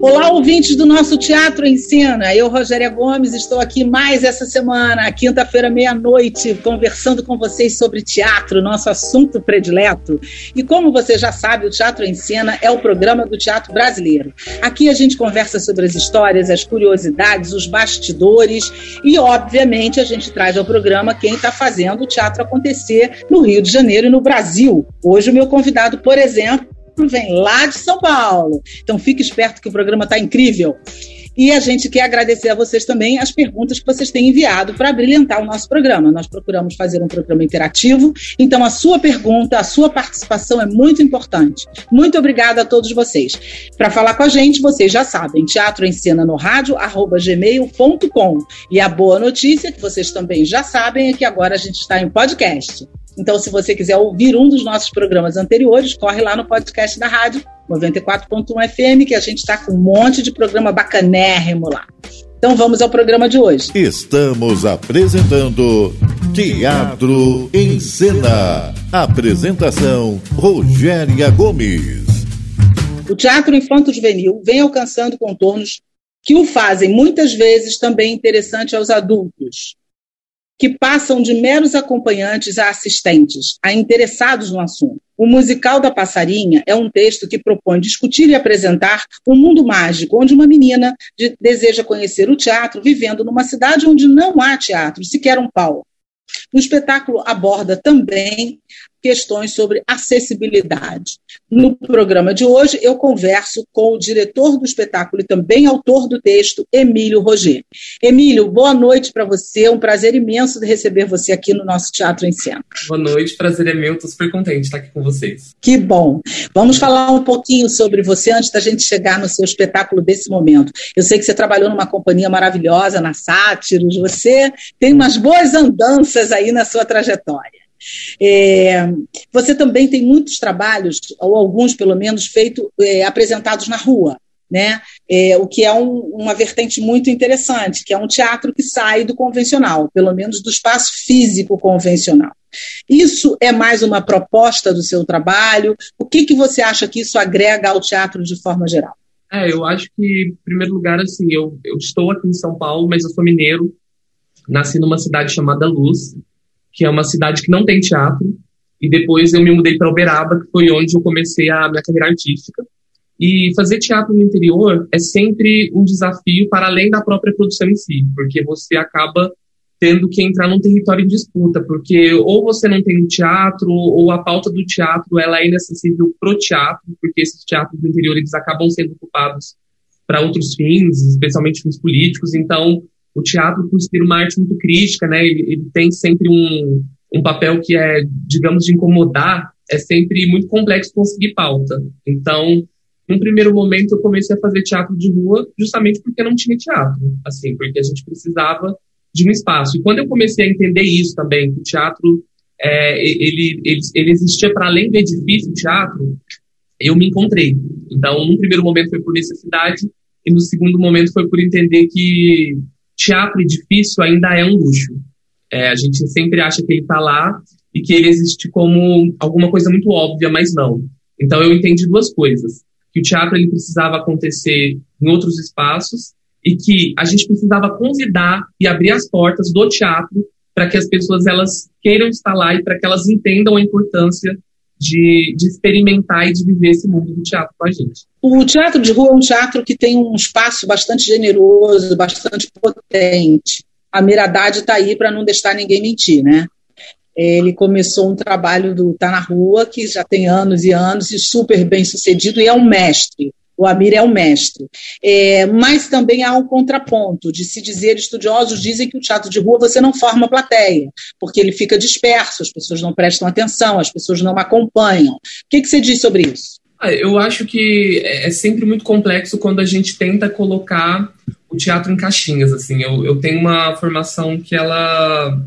Olá, ouvintes do nosso Teatro em Cena. Eu, Rogéria Gomes, estou aqui mais essa semana, quinta-feira, meia-noite, conversando com vocês sobre teatro, nosso assunto predileto. E como você já sabe, o Teatro em Cena é o programa do teatro brasileiro. Aqui a gente conversa sobre as histórias, as curiosidades, os bastidores e, obviamente, a gente traz ao programa quem está fazendo o teatro acontecer no Rio de Janeiro e no Brasil. Hoje, o meu convidado, por exemplo, vem lá de São Paulo. Então fique esperto que o programa está incrível. E a gente quer agradecer a vocês também as perguntas que vocês têm enviado para brilhantar o nosso programa. Nós procuramos fazer um programa interativo, então a sua pergunta, a sua participação é muito importante. Muito obrigada a todos vocês. Para falar com a gente, vocês já sabem, teatro em cena no rádio, gmail.com. E a boa notícia, que vocês também já sabem, é que agora a gente está em podcast. Então, se você quiser ouvir um dos nossos programas anteriores, corre lá no podcast da rádio 94.1 FM, que a gente está com um monte de programa bacanérrimo lá. Então vamos ao programa de hoje. Estamos apresentando Teatro em Cena. Apresentação Rogéria Gomes. O teatro infanto-juvenil vem alcançando contornos que o fazem muitas vezes também interessante aos adultos que passam de meros acompanhantes a assistentes, a interessados no assunto. O musical da Passarinha é um texto que propõe discutir e apresentar um mundo mágico, onde uma menina de, deseja conhecer o teatro vivendo numa cidade onde não há teatro, sequer um palco. O espetáculo aborda também questões sobre acessibilidade. No programa de hoje, eu converso com o diretor do espetáculo e também autor do texto, Emílio Roger. Emílio, boa noite para você. É um prazer imenso de receber você aqui no nosso Teatro em Cena. Boa noite, prazer é meu. Estou super contente de estar aqui com vocês. Que bom. Vamos falar um pouquinho sobre você antes da gente chegar no seu espetáculo desse momento. Eu sei que você trabalhou numa companhia maravilhosa, na Sátiros. Você tem umas boas andanças aí na sua trajetória. É, você também tem muitos trabalhos, ou alguns pelo menos, feitos, é, apresentados na rua, né? É, o que é um, uma vertente muito interessante, que é um teatro que sai do convencional, pelo menos do espaço físico convencional. Isso é mais uma proposta do seu trabalho? O que, que você acha que isso agrega ao teatro de forma geral? É, eu acho que, em primeiro lugar, assim, eu, eu estou aqui em São Paulo, mas eu sou mineiro, nasci numa cidade chamada Luz, que é uma cidade que não tem teatro, e depois eu me mudei para Uberaba, que foi onde eu comecei a minha carreira artística. E fazer teatro no interior é sempre um desafio para além da própria produção em si, porque você acaba tendo que entrar num território em disputa, porque ou você não tem teatro, ou a pauta do teatro ela é inacessível pro teatro, porque esses teatros do interior eles acabam sendo ocupados para outros fins, especialmente fins políticos. Então, o teatro, por ser uma arte muito crítica, né, ele, ele tem sempre um, um papel que é, digamos, de incomodar, é sempre muito complexo conseguir pauta. Então, num primeiro momento, eu comecei a fazer teatro de rua justamente porque não tinha teatro, assim, porque a gente precisava de um espaço. E quando eu comecei a entender isso também, que o teatro é, ele, ele, ele existia para além do edifício teatro, eu me encontrei. Então, num primeiro momento foi por necessidade, e no segundo momento foi por entender que teatro edifício ainda é um luxo. É, a gente sempre acha que ele está lá e que ele existe como alguma coisa muito óbvia, mas não. Então eu entendi duas coisas: que o teatro ele precisava acontecer em outros espaços e que a gente precisava convidar e abrir as portas do teatro para que as pessoas elas queiram estar lá e para que elas entendam a importância de, de experimentar e de viver esse mundo do teatro com a gente. O teatro de rua é um teatro que tem um espaço bastante generoso, bastante potente. A Miradade está aí para não deixar ninguém mentir, né? Ele começou um trabalho do Tá na Rua, que já tem anos e anos, e super bem sucedido, e é um mestre. O Amir é o mestre. É, mas também há um contraponto de se dizer, estudiosos dizem que o teatro de rua você não forma plateia, porque ele fica disperso, as pessoas não prestam atenção, as pessoas não acompanham. O que, que você diz sobre isso? Ah, eu acho que é, é sempre muito complexo quando a gente tenta colocar o teatro em caixinhas. Assim, eu, eu tenho uma formação que ela,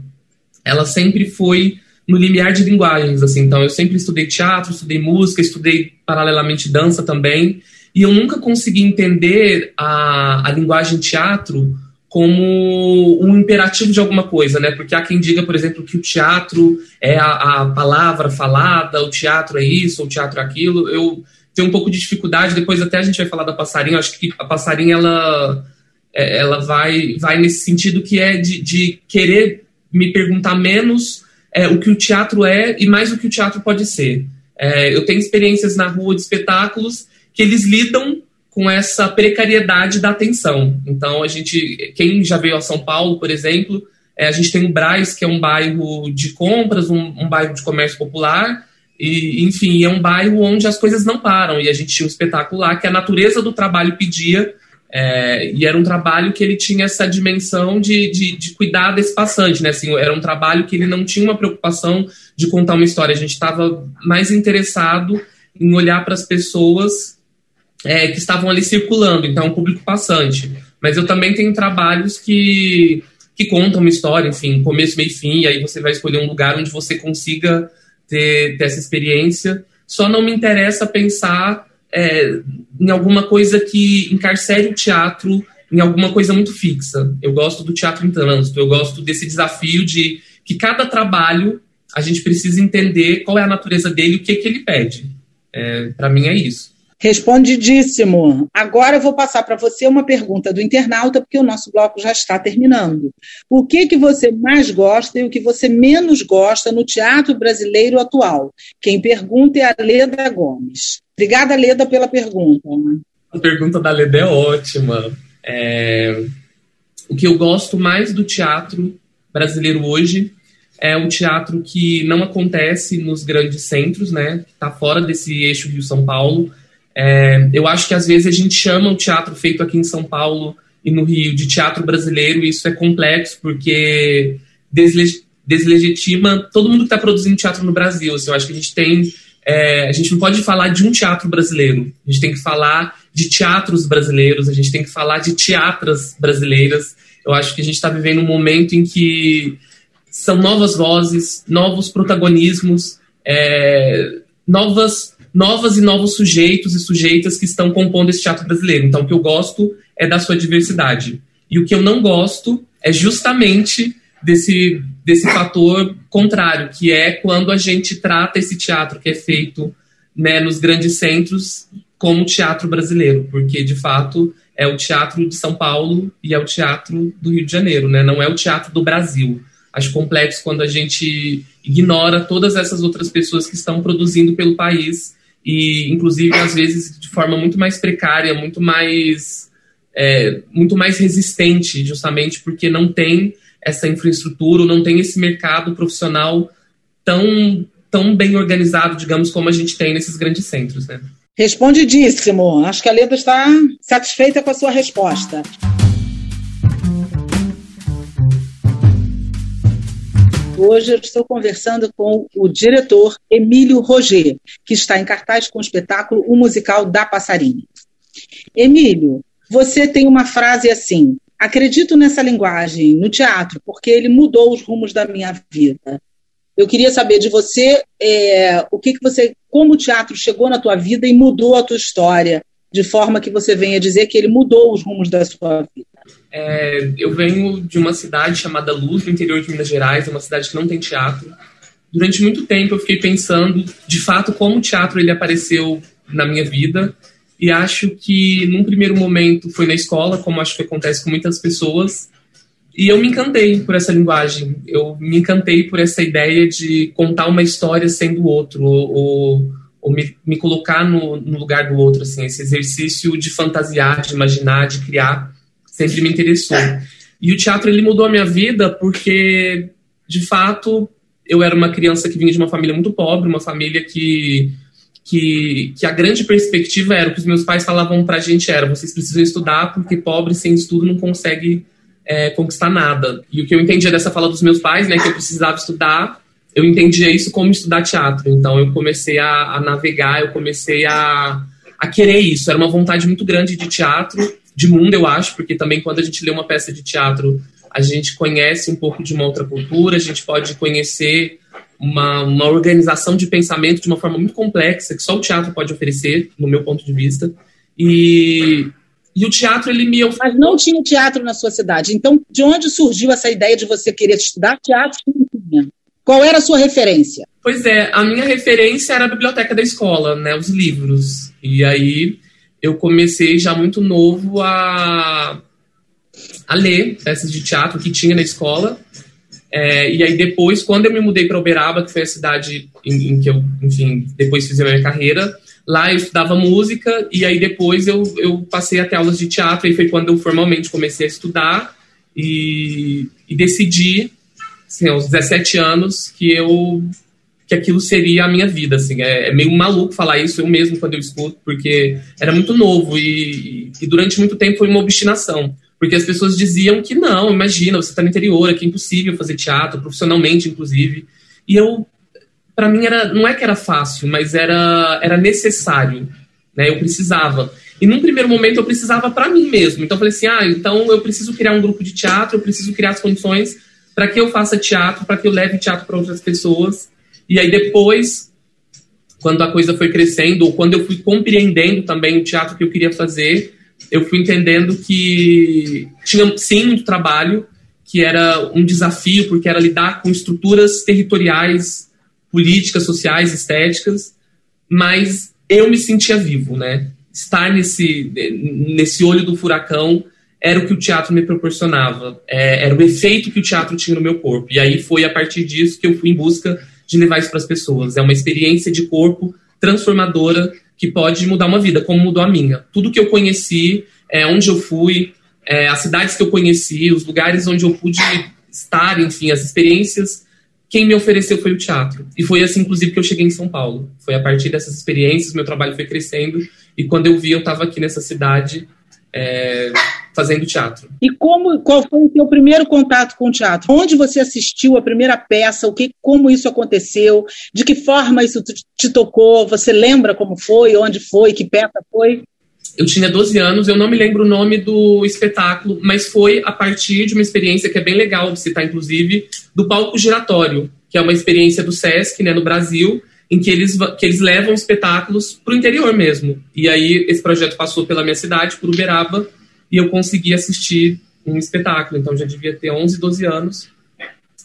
ela sempre foi no limiar de linguagens, assim. Então, eu sempre estudei teatro, estudei música, estudei paralelamente dança também, e eu nunca consegui entender a, a linguagem teatro como um imperativo de alguma coisa, né? Porque há quem diga, por exemplo, que o teatro é a, a palavra falada, o teatro é isso, o teatro é aquilo. Eu tenho um pouco de dificuldade, depois até a gente vai falar da passarinha, acho que a passarinha, ela, é, ela vai, vai nesse sentido que é de, de querer me perguntar menos é, o que o teatro é e mais o que o teatro pode ser. É, eu tenho experiências na rua de espetáculos que eles lidam com essa precariedade da atenção. Então, a gente, quem já veio a São Paulo, por exemplo, é, a gente tem o Braz, que é um bairro de compras, um, um bairro de comércio popular, e, enfim, é um bairro onde as coisas não param. E a gente tinha um espetáculo lá que a natureza do trabalho pedia é, e era um trabalho que ele tinha essa dimensão de, de, de, cuidar desse passante, né? Assim, era um trabalho que ele não tinha uma preocupação de contar uma história. A gente estava mais interessado em olhar para as pessoas é, que estavam ali circulando, então um público passante. Mas eu também tenho trabalhos que, que contam uma história, enfim, começo, meio e fim, e aí você vai escolher um lugar onde você consiga ter, ter essa experiência. Só não me interessa pensar é, em alguma coisa que encarcere o teatro em alguma coisa muito fixa. Eu gosto do teatro em trânsito, eu gosto desse desafio de que cada trabalho a gente precisa entender qual é a natureza dele e o que, que ele pede. É, para mim é isso. Respondidíssimo. Agora eu vou passar para você uma pergunta do internauta, porque o nosso bloco já está terminando. O que que você mais gosta e o que você menos gosta no teatro brasileiro atual? Quem pergunta é a Leda Gomes. Obrigada, Leda, pela pergunta. A pergunta da Leda é ótima. É... O que eu gosto mais do teatro brasileiro hoje é o teatro que não acontece nos grandes centros, né? Está fora desse eixo Rio-São Paulo é, eu acho que às vezes a gente chama o teatro feito aqui em São Paulo e no Rio de teatro brasileiro, e isso é complexo porque deslegitima todo mundo que está produzindo teatro no Brasil. Assim, eu acho que a gente tem. É, a gente não pode falar de um teatro brasileiro, a gente tem que falar de teatros brasileiros, a gente tem que falar de teatras brasileiras. Eu acho que a gente está vivendo um momento em que são novas vozes, novos protagonismos, é, novas novas e novos sujeitos e sujeitas que estão compondo esse teatro brasileiro. Então, o que eu gosto é da sua diversidade. E o que eu não gosto é justamente desse, desse fator contrário, que é quando a gente trata esse teatro que é feito né, nos grandes centros como teatro brasileiro, porque de fato é o teatro de São Paulo e é o teatro do Rio de Janeiro, né? não é o teatro do Brasil. Acho complexo quando a gente ignora todas essas outras pessoas que estão produzindo pelo país e inclusive às vezes de forma muito mais precária, muito mais é, muito mais resistente, justamente porque não tem essa infraestrutura, não tem esse mercado profissional tão tão bem organizado, digamos, como a gente tem nesses grandes centros, né? Respondidíssimo. Acho que a Leda está satisfeita com a sua resposta. Hoje eu estou conversando com o diretor Emílio Roger, que está em cartaz com o espetáculo O Musical da Passarinha. Emílio, você tem uma frase assim: acredito nessa linguagem no teatro, porque ele mudou os rumos da minha vida. Eu queria saber de você é, o que, que você, como o teatro chegou na tua vida e mudou a tua história, de forma que você venha dizer que ele mudou os rumos da sua vida. É, eu venho de uma cidade chamada Luz, no interior de Minas Gerais, é uma cidade que não tem teatro. Durante muito tempo eu fiquei pensando, de fato, como o teatro ele apareceu na minha vida. E acho que, num primeiro momento, foi na escola, como acho que acontece com muitas pessoas. E eu me encantei por essa linguagem. Eu me encantei por essa ideia de contar uma história sendo outro, ou, ou, me, me, colocar no, no lugar do outro, assim, esse exercício de fantasiar, de imaginar, de criar sempre me interessou. E o teatro ele mudou a minha vida porque, de fato, eu era uma criança que vinha de uma família muito pobre, uma família que que, que a grande perspectiva era o que os meus pais falavam pra gente era vocês precisam estudar porque pobre sem estudo não consegue é, conquistar nada. E o que eu entendia dessa fala dos meus pais, né, que eu precisava estudar, eu entendia isso como estudar teatro. Então eu comecei a, a navegar, eu comecei a, a querer isso. Era uma vontade muito grande de teatro de mundo, eu acho, porque também quando a gente lê uma peça de teatro, a gente conhece um pouco de uma outra cultura, a gente pode conhecer uma, uma organização de pensamento de uma forma muito complexa que só o teatro pode oferecer, no meu ponto de vista. E, e o teatro, ele me. Mas não tinha teatro na sua cidade. Então, de onde surgiu essa ideia de você querer estudar teatro? Qual era a sua referência? Pois é, a minha referência era a biblioteca da escola, né, os livros. E aí eu comecei já muito novo a, a ler peças de teatro que tinha na escola. É, e aí depois, quando eu me mudei para Uberaba, que foi a cidade em, em, que eu, enfim, depois fiz a minha carreira, lá eu estudava música e aí depois eu, eu passei até aulas de teatro e foi quando eu formalmente comecei a estudar e, e decidi, assim, aos 17 anos, que eu que aquilo seria a minha vida, assim, é, é, meio maluco falar isso eu mesmo quando eu escuto, porque era muito novo e, e durante muito tempo foi uma obstinação, porque as pessoas diziam que não, imagina, você está no interior, que é impossível fazer teatro, profissionalmente, inclusive, e eu, para mim, era, não é que era fácil, mas era, era necessário, né, eu precisava. E num primeiro momento eu precisava para mim mesmo, então eu falei assim, ah, então eu preciso criar um grupo de teatro, eu preciso criar as condições para que eu faça teatro, para que eu leve teatro para outras pessoas, e aí depois, quando a coisa foi crescendo, ou quando eu fui compreendendo também o teatro que eu queria fazer, eu fui entendendo que tinha sim muito trabalho, que era um desafio, porque era lidar com estruturas territoriais, políticas, sociais, estéticas, mas eu me sentia vivo, né? Estar nesse, nesse olho do furacão era o que o teatro me proporcionava, é, era o efeito que o teatro tinha no meu corpo. E aí foi a partir disso que eu fui em busca de levar isso para as pessoas. É uma experiência de corpo transformadora que pode mudar uma vida, como mudou a minha. Tudo que eu conheci, é, onde eu fui, é, as cidades que eu conheci, os lugares onde eu pude estar, enfim, as experiências, quem me ofereceu foi o teatro. E foi assim, inclusive, que eu cheguei em São Paulo. Foi a partir dessas experiências, meu trabalho foi crescendo, e quando eu vi, eu estava aqui nessa cidade. É, fazendo teatro. E como, qual foi o seu primeiro contato com o teatro? Onde você assistiu a primeira peça? O que, como isso aconteceu? De que forma isso te tocou? Você lembra como foi? Onde foi? Que peça foi? Eu tinha 12 anos, eu não me lembro o nome do espetáculo, mas foi a partir de uma experiência que é bem legal de citar, inclusive, do palco giratório, que é uma experiência do SESC, né, no Brasil, em que eles, que eles levam espetáculos para o interior mesmo. E aí esse projeto passou pela minha cidade, por Uberaba, e eu consegui assistir um espetáculo. Então já devia ter 11, 12 anos.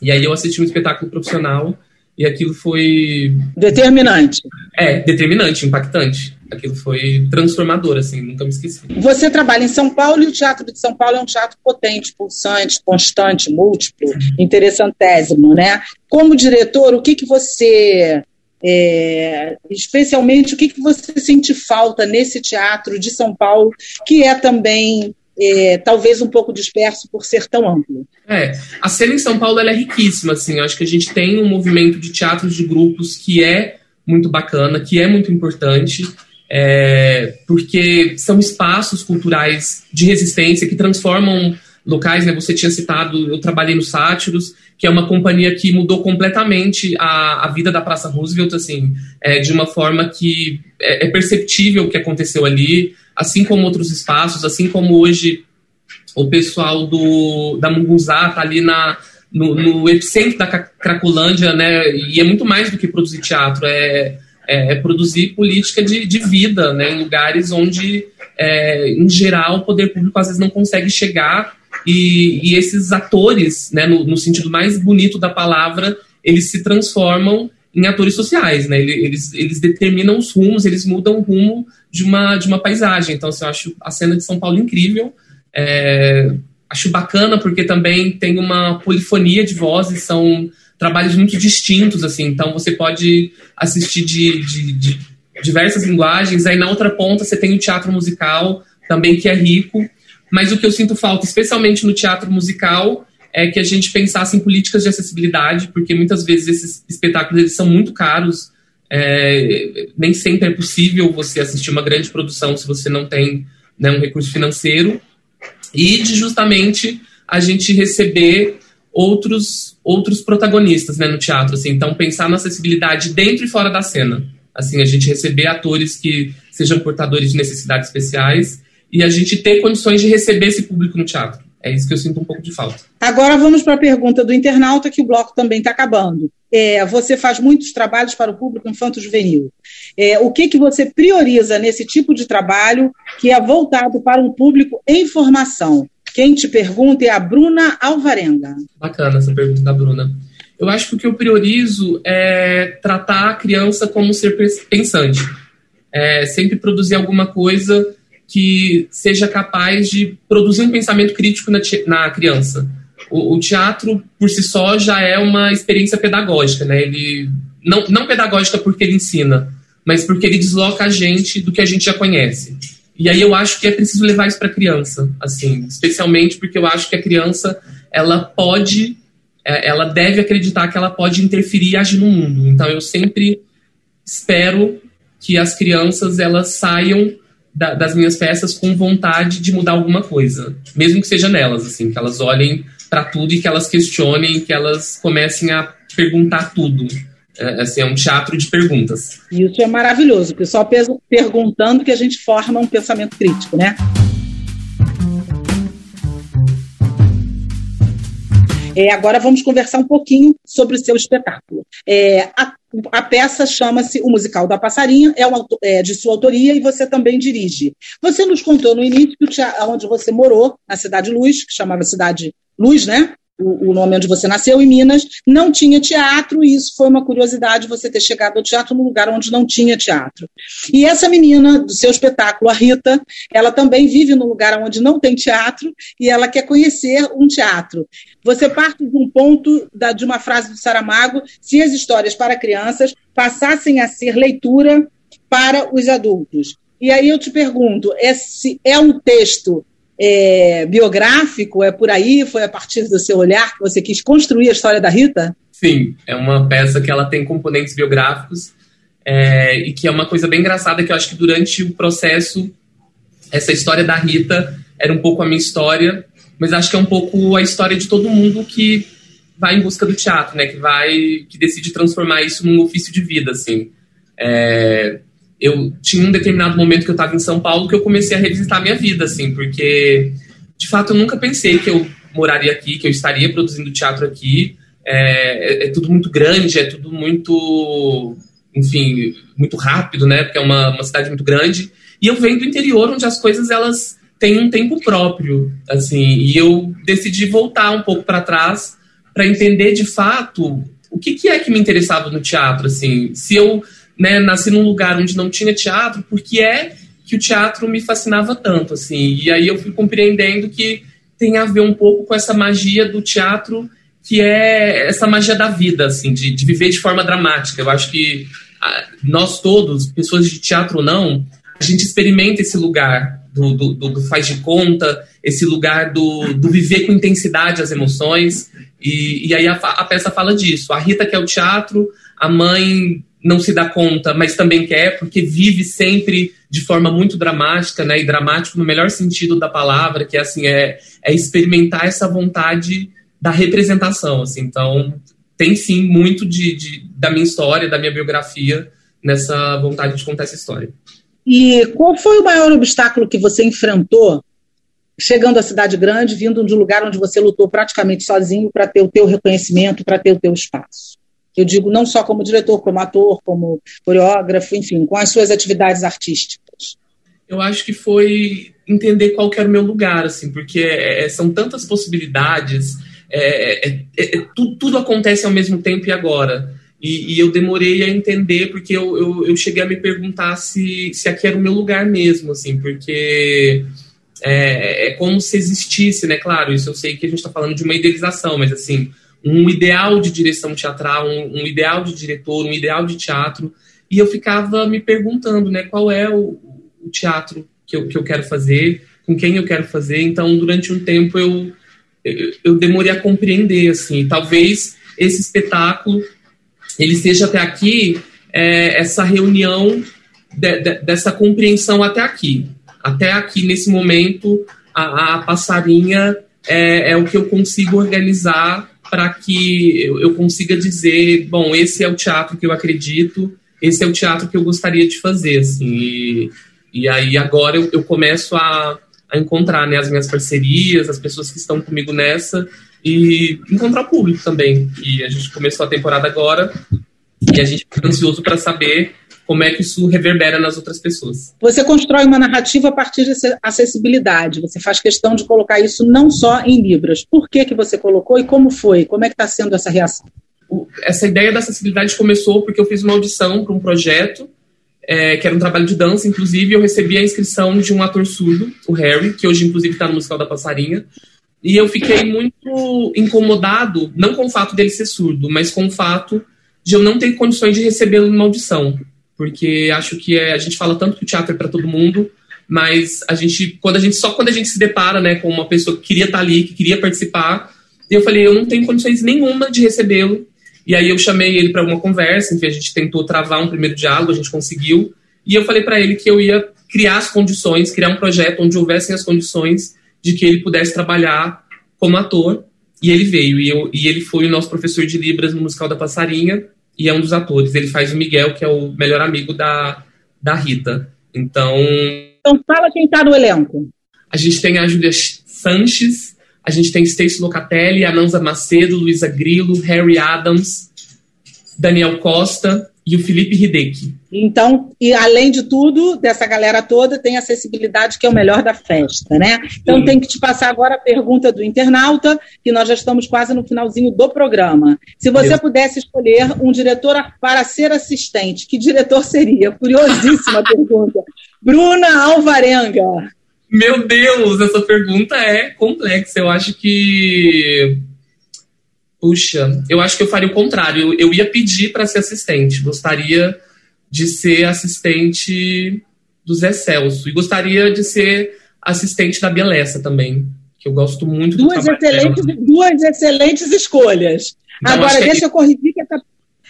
E aí eu assisti um espetáculo profissional e aquilo foi. Determinante. É, determinante, impactante. Aquilo foi transformador, assim, nunca me esqueci. Você trabalha em São Paulo e o Teatro de São Paulo é um teatro potente, pulsante, constante, múltiplo, interessantésimo, né? Como diretor, o que, que você é, especialmente o que, que você sente falta nesse teatro de São Paulo, que é também é, talvez um pouco disperso por ser tão amplo. É, a cena em São Paulo é riquíssima, assim, acho que a gente tem um movimento de teatros de grupos que é muito bacana, que é muito importante, é, porque são espaços culturais de resistência que transformam locais, né? Você tinha citado, eu trabalhei no Sátiros, que é uma companhia que mudou completamente a, a vida da Praça Roosevelt, assim, é, de uma forma que é, é, perceptível o que aconteceu ali, assim como outros espaços, assim como hoje o pessoal do, da Mungunzá está ali na, no, no, epicentro da Cracolândia, né, e é muito mais do que produzir teatro, é, é, é produzir política de, de vida, né, em lugares onde, é, em geral, o poder público às vezes não consegue chegar e, e esses atores, né, no, no, sentido mais bonito da palavra, eles se transformam em atores sociais, né? Eles, eles determinam os rumos, eles mudam o rumo de uma, de uma paisagem. Então, assim, eu acho a cena de São Paulo incrível. É, acho bacana porque também tem uma polifonia de vozes, são trabalhos muito distintos, assim. Então, você pode assistir de, de, de diversas linguagens. Aí, na outra ponta, você tem o teatro musical, também que é rico. Mas o que eu sinto falta, especialmente no teatro musical, é que a gente pensasse em políticas de acessibilidade, porque muitas vezes esses espetáculos eles são muito caros. É, nem sempre é possível você assistir uma grande produção se você não tem né, um recurso financeiro. E de justamente a gente receber outros outros protagonistas né, no teatro. Assim, então, pensar na acessibilidade dentro e fora da cena. Assim, a gente receber atores que sejam portadores de necessidades especiais e a gente ter condições de receber esse público no teatro. É isso que eu sinto um pouco de falta. Agora vamos para a pergunta do internauta, que o bloco também está acabando. é, você faz muitos trabalhos para o público infanto-juvenil. É, o que, que você prioriza nesse tipo de trabalho que é voltado para um público em formação? Quem te pergunta é a Bruna Alvarenga. Bacana essa pergunta da Bruna. Eu acho que o que eu priorizo é tratar a criança como um ser pensante. É sempre produzir alguma coisa que seja capaz de produzir um pensamento crítico na, na criança. O, o, teatro, por si só, já é uma experiência pedagógica, né? Ele, não, não pedagógica porque ele ensina, mas porque ele desloca a gente do que a gente já conhece. E aí eu acho que é preciso levar isso para a criança, assim, especialmente porque eu acho que a criança ela pode, é, ela deve acreditar que ela pode interferir e agir no mundo. Então eu sempre espero que as crianças elas saiam da, das minhas peças com vontade de mudar alguma coisa, mesmo que seja nelas, assim, que elas olhem para tudo e que elas questionem, que elas comecem a perguntar tudo. É, assim, é um teatro de perguntas. Isso é maravilhoso, o pessoal perguntando que a gente forma um pensamento crítico, né? É, agora vamos conversar um pouquinho sobre o seu espetáculo. É, a, a, peça chama-se O Musical da Passarinha, é, é, de sua autoria e você também dirige. Você nos contou no início que onde você morou, na Cidade Luz, que chamava Cidade Luz, né? O, nome onde você nasceu, em Minas, não tinha teatro, e isso foi uma curiosidade você ter chegado ao teatro num lugar onde não tinha teatro. E essa menina do seu espetáculo, a Rita, ela também vive num lugar onde não tem teatro e ela quer conhecer um teatro. Você parte de um ponto da, de uma frase do Saramago: se as histórias para crianças passassem a ser leitura para os adultos. E aí eu te pergunto: esse é um texto é, biográfico? É por aí? Foi a partir do seu olhar que você quis construir a história da Rita? Sim, é uma peça que ela tem componentes biográficos é, e que é uma coisa bem engraçada que eu acho que durante o processo essa história da Rita era um pouco a minha história, mas acho que é um pouco a história de todo mundo que vai em busca do teatro, né? Que vai, que decide transformar isso num ofício de vida, assim. É, eu tinha um determinado momento que eu estava em São Paulo que eu comecei a revisitar a minha vida, assim, porque de fato eu nunca pensei que eu moraria aqui, que eu estaria produzindo teatro aqui. É, é, é tudo muito grande, é tudo muito, enfim, muito rápido, né? Porque é uma, uma cidade muito grande. E eu venho do interior, onde as coisas elas têm um tempo próprio, assim. E eu decidi voltar um pouco para trás para entender de fato o que, que é que me interessava no teatro, assim. Se eu né, nasci num lugar onde não tinha teatro, porque é que o teatro me fascinava tanto, assim. E aí eu fui compreendendo que tem a ver um pouco com essa magia do teatro, que é essa magia da vida, assim, de, de viver de forma dramática. Eu acho que a, nós todos, pessoas de teatro ou não, a gente experimenta esse lugar do, do, do, faz de conta, esse lugar do, do viver com intensidade as emoções. E, e aí a, a peça fala disso. A Rita quer o teatro, a mãe não se dá conta, mas também quer, porque vive sempre de forma muito dramática, né? E dramático no melhor sentido da palavra, que é assim, é, é experimentar essa vontade da representação, assim. Então, tem sim muito de, de, da minha história, da minha biografia, nessa vontade de contar essa história. E qual foi o maior obstáculo que você enfrentou chegando à cidade grande, vindo de um lugar onde você lutou praticamente sozinho para ter o teu reconhecimento, para ter o teu espaço? Eu digo não só como diretor, como ator, como coreógrafo, enfim, com as suas atividades artísticas. Eu acho que foi entender qual era o meu lugar, assim, porque é, é são tantas possibilidades, é, é, é, tudo, tudo, acontece ao mesmo tempo e agora. E, e eu demorei a entender, porque eu, eu, eu, cheguei a me perguntar se, se aqui era o meu lugar mesmo, assim, porque é, é como se existisse, né? Claro, isso eu sei que a gente está falando de uma idealização, mas assim, um ideal de direção teatral, um, um, ideal de diretor, um ideal de teatro. E eu ficava me perguntando, né, qual é o, o teatro que eu, que eu quero fazer, com quem eu quero fazer. Então, durante um tempo, eu, eu, demorei a compreender, assim, talvez esse espetáculo, ele seja até aqui é, essa reunião de, de, dessa compreensão até aqui. Até aqui, nesse momento, a, a passarinha é, é o que eu consigo organizar para que eu, consiga dizer, bom, esse é o teatro que eu acredito, esse é o teatro que eu gostaria de fazer, assim, e, e aí agora eu, eu começo a, a encontrar né, as minhas parcerias, as pessoas que estão comigo nessa, e encontrar o público também. E a gente começou a temporada agora e a gente fica ansioso para saber como é que isso reverbera nas outras pessoas. Você constrói uma narrativa a partir de acessibilidade. Você faz questão de colocar isso não só em Libras. Por que, que você colocou e como foi? Como é que está sendo essa reação? Essa ideia da acessibilidade começou porque eu fiz uma audição para um projeto é, que era um trabalho de dança, inclusive eu recebi a inscrição de um ator surdo, o Harry, que hoje inclusive está no musical da Passarinha, e eu fiquei muito incomodado, não com o fato dele ser surdo, mas com o fato de eu não ter condições de recebê-lo numa audição porque acho que é, a gente fala tanto que o teatro é para todo mundo, mas a gente, quando a gente só quando a gente se depara, né, com uma pessoa que queria estar tá ali, que queria participar, eu falei, eu não tenho condições nenhuma de recebê-lo. E aí eu chamei ele para uma conversa, enfim, a gente tentou travar um primeiro diálogo, a gente conseguiu. E eu falei para ele que eu ia criar as condições, criar um projeto onde houvessem as condições de que ele pudesse trabalhar como ator. E ele veio, e, eu, e ele foi o nosso professor de Libras no musical da Passarinha e é um dos atores. Ele faz o Miguel, que é o melhor amigo da, da Rita. Então. Então, fala quem está no elenco. A gente tem a Júlia Sanches, a gente tem Stacy Locatelli, Ananza Macedo, Luísa Grilo, Harry Adams, Daniel Costa, e o Felipe Hideki. Então, e além de tudo, dessa galera toda, tem acessibilidade, que é o melhor da festa, né? Então, Sim. tem que te passar agora a pergunta do internauta, que nós já estamos quase no finalzinho do programa. Se você pudesse escolher um diretor para ser assistente, que diretor seria? Curiosíssima pergunta. Bruna Alvarenga. Meu Deus, essa pergunta é complexa. Eu acho que Puxa, eu acho que eu faria o contrário. Eu, eu ia pedir para ser assistente. Gostaria de ser assistente do Zé Celso. E gostaria de ser assistente da Bielessa também. Que eu gosto muito duas do excelentes, dela. Duas excelentes escolhas. Então, Agora, deixa é... eu corrigir que essa.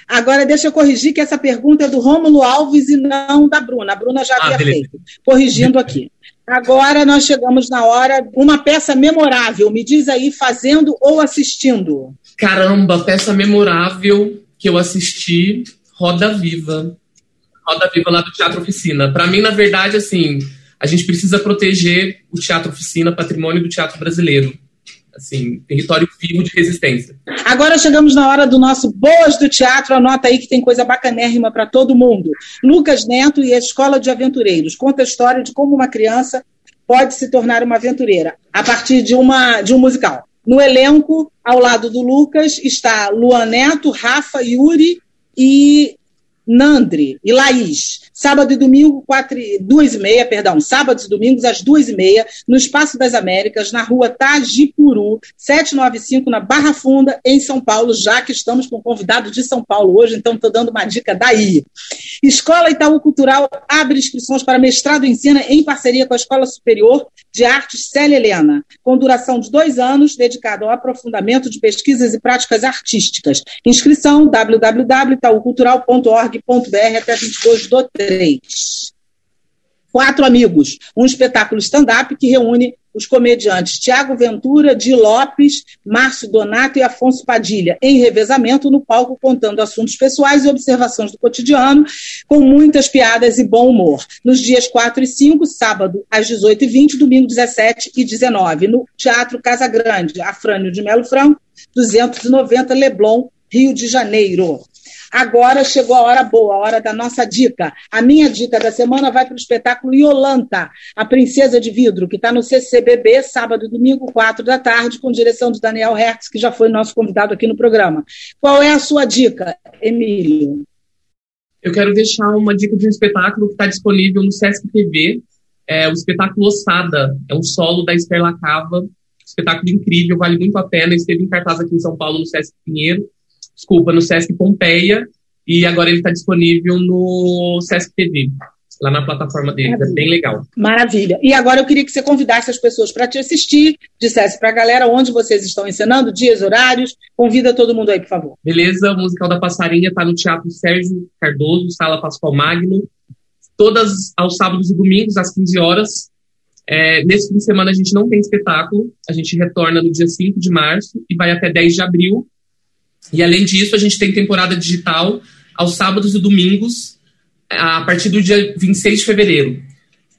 Agora, deixa eu corrigir que essa pergunta é do Rômulo Alves e não da Bruna. A Bruna já ah, havia beleza. feito. Corrigindo aqui. Agora nós chegamos na hora. Uma peça memorável. Me diz aí, fazendo ou assistindo? Caramba, peça memorável que eu assisti, Roda Viva. Roda Viva lá do Teatro Oficina. Para mim, na verdade, assim, a gente precisa proteger o Teatro Oficina, patrimônio do teatro brasileiro. Assim, território vivo de resistência. Agora chegamos na hora do nosso Boas do Teatro. Anota aí que tem coisa bacanérrima para todo mundo. Lucas Neto e a Escola de Aventureiros. Conta a história de como uma criança pode se tornar uma aventureira a partir de, uma, de um musical. No elenco, ao lado do Lucas, está Luan Neto, Rafa, Yuri e Nandre e Laís. Sábado e domingo, quatro, duas e meia, perdão, sábados e domingos às duas e meia, no Espaço das Américas, na rua Tajipuru, 795, na Barra Funda, em São Paulo, já que estamos com um convidado de São Paulo hoje, então estou dando uma dica daí. Escola Itaú Cultural abre inscrições para mestrado em ensina em parceria com a Escola Superior de Artes Célia Helena, com duração de dois anos, dedicado ao aprofundamento de pesquisas e práticas artísticas. Inscrição www.itaucultural.org.br até 22 do 3. Quatro Amigos, um espetáculo stand-up que reúne os comediantes Tiago Ventura, Di Lopes, Márcio Donato e Afonso Padilha, em revezamento no palco, contando assuntos pessoais e observações do cotidiano, com muitas piadas e bom humor. Nos dias 4 e 5, sábado às 18h20, domingo 17 e 19 no Teatro Casa Grande, Afrânio de Melo Franco, 290 Leblon, Rio de Janeiro. Agora chegou a hora boa, a hora da nossa dica. A minha dica da semana vai para o espetáculo Yolanta, a Princesa de Vidro, que está no CCBB, sábado e domingo, quatro da tarde, com direção do Daniel Hertz, que já foi nosso convidado aqui no programa. Qual é a sua dica, Emílio? Eu quero deixar uma dica de um espetáculo que está disponível no Sesc TV. É o espetáculo Ossada, é um solo da Esther Lacava. Espetáculo incrível, vale muito a pena. Esteve em cartaz aqui em São Paulo, no Sesc Pinheiro desculpa, no Sesc Pompeia, e agora ele está disponível no Sesc TV, lá na plataforma deles. É bem legal. Maravilha. E agora eu queria que você convidasse as pessoas para te assistir, dissesse para a galera onde vocês estão ensinando, dias, horários. Convida todo mundo aí, por favor. Beleza, o musical da Passarinha está no Teatro Sérgio Cardoso, Sala Pascoal Magno, todas aos sábados e domingos, às 15 horas. É, nesse fim de semana a gente não tem espetáculo, a gente retorna no dia 5 de março e vai até 10 de abril. E além disso, a gente tem temporada digital aos sábados e domingos, a partir do dia 26 de fevereiro.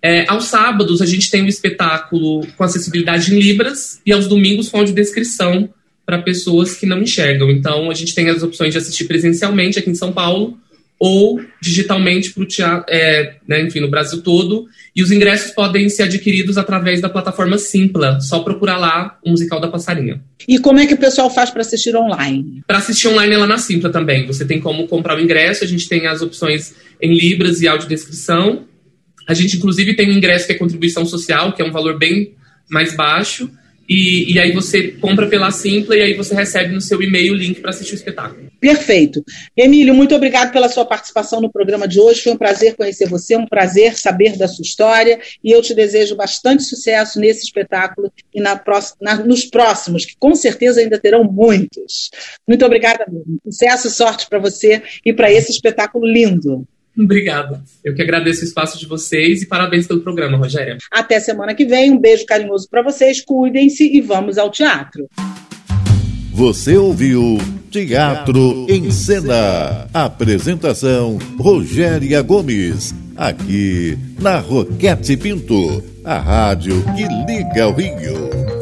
É, aos sábados, a gente tem um espetáculo com acessibilidade em Libras e aos domingos com audiodescrição para pessoas que não enxergam. Então, a gente tem as opções de assistir presencialmente aqui em São Paulo ou digitalmente para o teatro, é, né, enfim, no Brasil todo. E os ingressos podem ser adquiridos através da plataforma Simpla. Só procurar lá o musical da Passarinha. E como é que o pessoal faz para assistir online? Para assistir online é lá na Simpla também. Você tem como comprar o ingresso, a gente tem as opções em Libras e audiodescrição. A gente, inclusive, tem um ingresso que é contribuição social, que é um valor bem mais baixo. E, e, aí você compra pela Simpla e aí você recebe no seu e-mail o link para assistir o espetáculo. Perfeito. Emílio, muito obrigado pela sua participação no programa de hoje. Foi um prazer conhecer você, um prazer saber da sua história e eu te desejo bastante sucesso nesse espetáculo e na, na, nos próximos, que com certeza ainda terão muitos. Muito obrigada mesmo. Sucesso e sorte para você e para esse espetáculo lindo. Obrigada. Eu que agradeço o espaço de vocês e parabéns pelo programa, Rogéria. Até semana que vem. Um beijo carinhoso para vocês. Cuidem-se e vamos ao teatro. Você ouviu Teatro em Cena. Apresentação Rogéria Gomes. Aqui na Roquete Pinto, a rádio que liga o Rio.